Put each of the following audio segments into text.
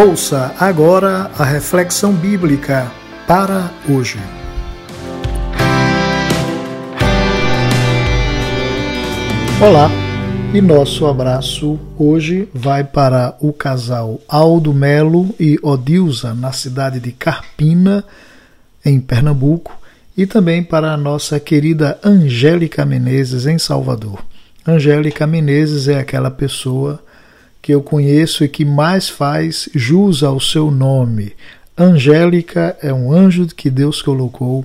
Ouça agora a reflexão bíblica para hoje. Olá, e nosso abraço hoje vai para o casal Aldo Melo e Odilza, na cidade de Carpina, em Pernambuco, e também para a nossa querida Angélica Menezes, em Salvador. Angélica Menezes é aquela pessoa que eu conheço e que mais faz jus ao seu nome. Angélica é um anjo que Deus colocou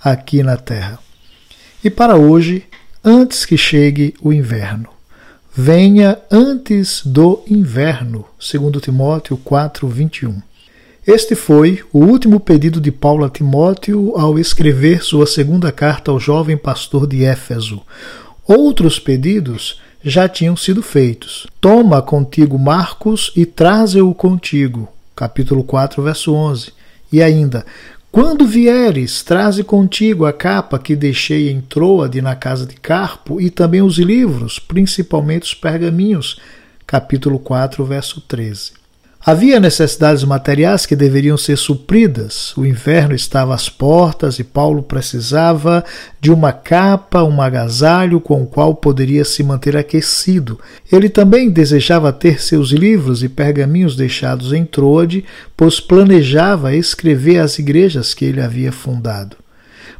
aqui na terra. E para hoje, antes que chegue o inverno, venha antes do inverno, segundo Timóteo 4:21. Este foi o último pedido de Paulo a Timóteo ao escrever sua segunda carta ao jovem pastor de Éfeso. Outros pedidos já tinham sido feitos. Toma contigo Marcos e traze-o contigo. Capítulo 4, verso 11. E ainda, quando vieres, traze contigo a capa que deixei em Troade na casa de Carpo e também os livros, principalmente os pergaminhos. Capítulo 4, verso 13. Havia necessidades materiais que deveriam ser supridas. O inverno estava às portas e Paulo precisava de uma capa, um agasalho com o qual poderia se manter aquecido. Ele também desejava ter seus livros e pergaminhos deixados em Troade, pois planejava escrever às igrejas que ele havia fundado.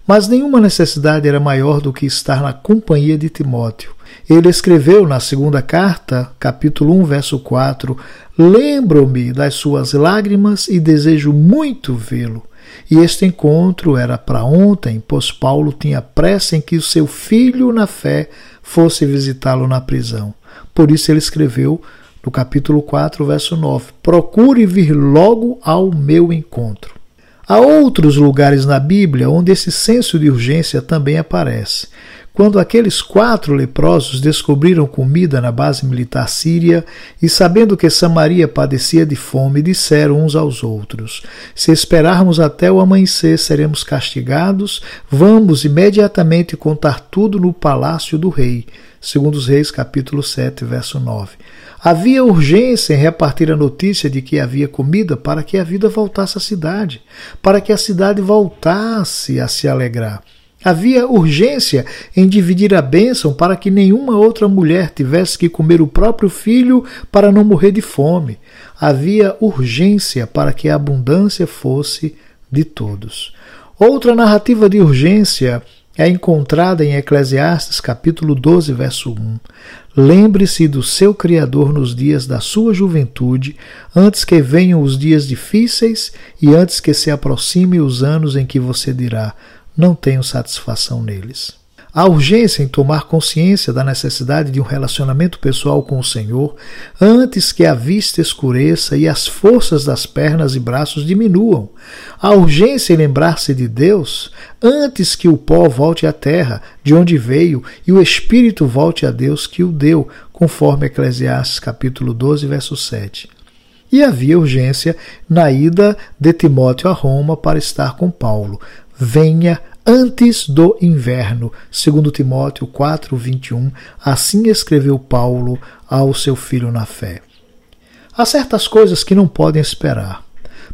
Mas nenhuma necessidade era maior do que estar na companhia de Timóteo. Ele escreveu na segunda carta, capítulo 1, verso 4: Lembro-me das suas lágrimas e desejo muito vê-lo. E este encontro era para ontem, pois Paulo tinha pressa em que o seu filho na fé fosse visitá-lo na prisão. Por isso ele escreveu no capítulo 4, verso 9: Procure vir logo ao meu encontro. Há outros lugares na Bíblia onde esse senso de urgência também aparece. Quando aqueles quatro leprosos descobriram comida na base militar síria e, sabendo que Samaria padecia de fome, disseram uns aos outros: Se esperarmos até o amanhecer, seremos castigados. Vamos imediatamente contar tudo no palácio do rei. Segundo os Reis, capítulo 7, verso 9. Havia urgência em repartir a notícia de que havia comida para que a vida voltasse à cidade, para que a cidade voltasse a se alegrar. Havia urgência em dividir a bênção para que nenhuma outra mulher tivesse que comer o próprio filho para não morrer de fome. Havia urgência para que a abundância fosse de todos. Outra narrativa de urgência é encontrada em Eclesiastes capítulo 12, verso 1. Lembre-se do seu Criador nos dias da sua juventude, antes que venham os dias difíceis e antes que se aproxime os anos em que você dirá: não tenho satisfação neles. A urgência em tomar consciência da necessidade de um relacionamento pessoal com o Senhor antes que a vista escureça e as forças das pernas e braços diminuam. A urgência em lembrar-se de Deus antes que o pó volte à terra, de onde veio, e o espírito volte a Deus que o deu, conforme Eclesiastes capítulo 12, verso 7 e havia urgência na ida de Timóteo a Roma para estar com Paulo. Venha antes do inverno, segundo Timóteo 4:21, assim escreveu Paulo ao seu filho na fé. Há certas coisas que não podem esperar,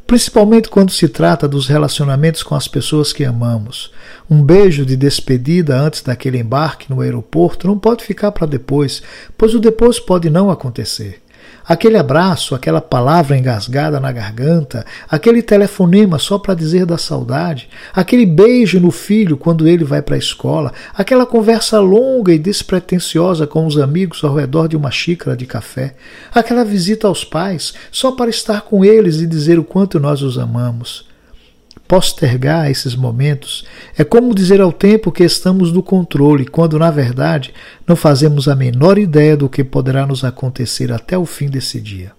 principalmente quando se trata dos relacionamentos com as pessoas que amamos. Um beijo de despedida antes daquele embarque no aeroporto não pode ficar para depois, pois o depois pode não acontecer. Aquele abraço, aquela palavra engasgada na garganta, aquele telefonema só para dizer da saudade, aquele beijo no filho quando ele vai para a escola, aquela conversa longa e despretensiosa com os amigos ao redor de uma xícara de café, aquela visita aos pais só para estar com eles e dizer o quanto nós os amamos postergar esses momentos é como dizer ao tempo que estamos no controle, quando na verdade não fazemos a menor ideia do que poderá nos acontecer até o fim desse dia.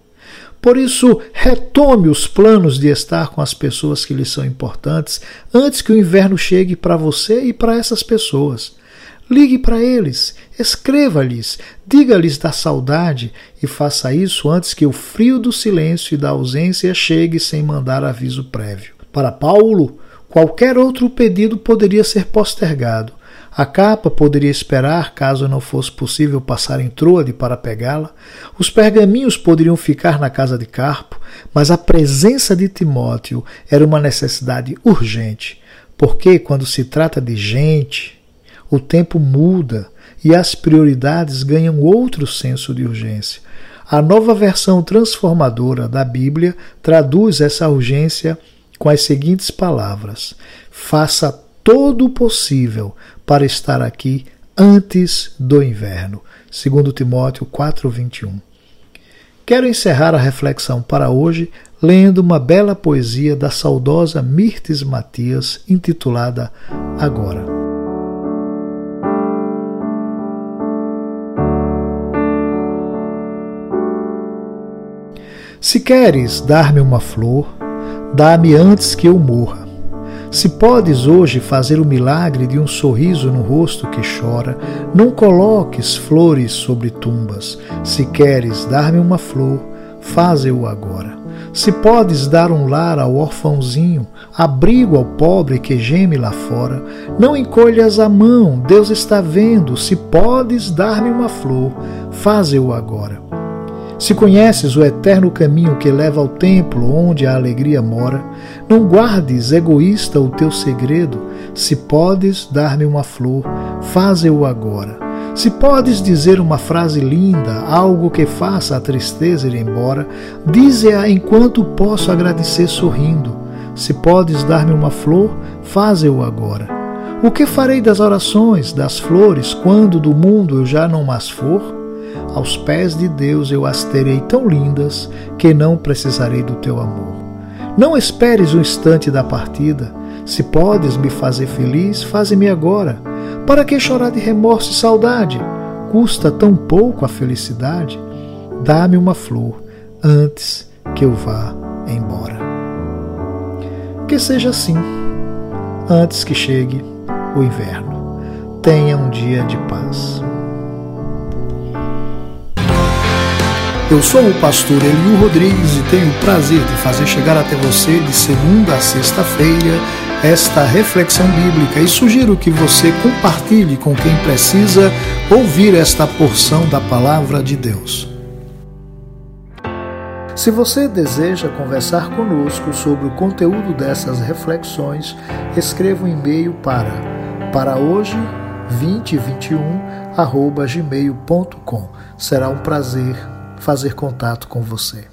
Por isso, retome os planos de estar com as pessoas que lhe são importantes antes que o inverno chegue para você e para essas pessoas. Ligue para eles, escreva-lhes, diga-lhes da saudade e faça isso antes que o frio do silêncio e da ausência chegue sem mandar aviso prévio. Para Paulo, qualquer outro pedido poderia ser postergado. A capa poderia esperar caso não fosse possível passar em Troade para pegá-la. Os pergaminhos poderiam ficar na casa de Carpo, mas a presença de Timóteo era uma necessidade urgente, porque quando se trata de gente, o tempo muda e as prioridades ganham outro senso de urgência. A nova versão transformadora da Bíblia traduz essa urgência com as seguintes palavras: Faça todo o possível para estar aqui antes do inverno. 2 Timóteo 4:21. Quero encerrar a reflexão para hoje lendo uma bela poesia da saudosa Mirtes Matias intitulada Agora. Se queres dar-me uma flor, dá-me antes que eu morra. Se podes hoje fazer o milagre de um sorriso no rosto que chora, não coloques flores sobre tumbas. Se queres dar-me uma flor, faze-o agora. Se podes dar um lar ao orfãozinho, abrigo ao pobre que geme lá fora, não encolhas a mão, Deus está vendo. Se podes dar-me uma flor, faze-o agora. Se conheces o eterno caminho que leva ao templo onde a alegria mora, não guardes, egoísta, o teu segredo. Se podes dar-me uma flor, faze-o agora. Se podes dizer uma frase linda, algo que faça a tristeza ir embora, dize-a enquanto posso agradecer sorrindo. Se podes dar-me uma flor, faze-o agora. O que farei das orações, das flores, quando do mundo eu já não mais for? Aos pés de Deus eu as terei tão lindas que não precisarei do teu amor. Não esperes o instante da partida. Se podes me fazer feliz, faze-me agora. Para que chorar de remorso e saudade? Custa tão pouco a felicidade. Dá-me uma flor antes que eu vá embora. Que seja assim, antes que chegue o inverno. Tenha um dia de paz. Eu sou o pastor Eliu Rodrigues e tenho o prazer de fazer chegar até você de segunda a sexta-feira esta reflexão bíblica e sugiro que você compartilhe com quem precisa ouvir esta porção da palavra de Deus. Se você deseja conversar conosco sobre o conteúdo dessas reflexões, escreva um e-mail para para hoje 2021 gmail.com. Será um prazer fazer contato com você.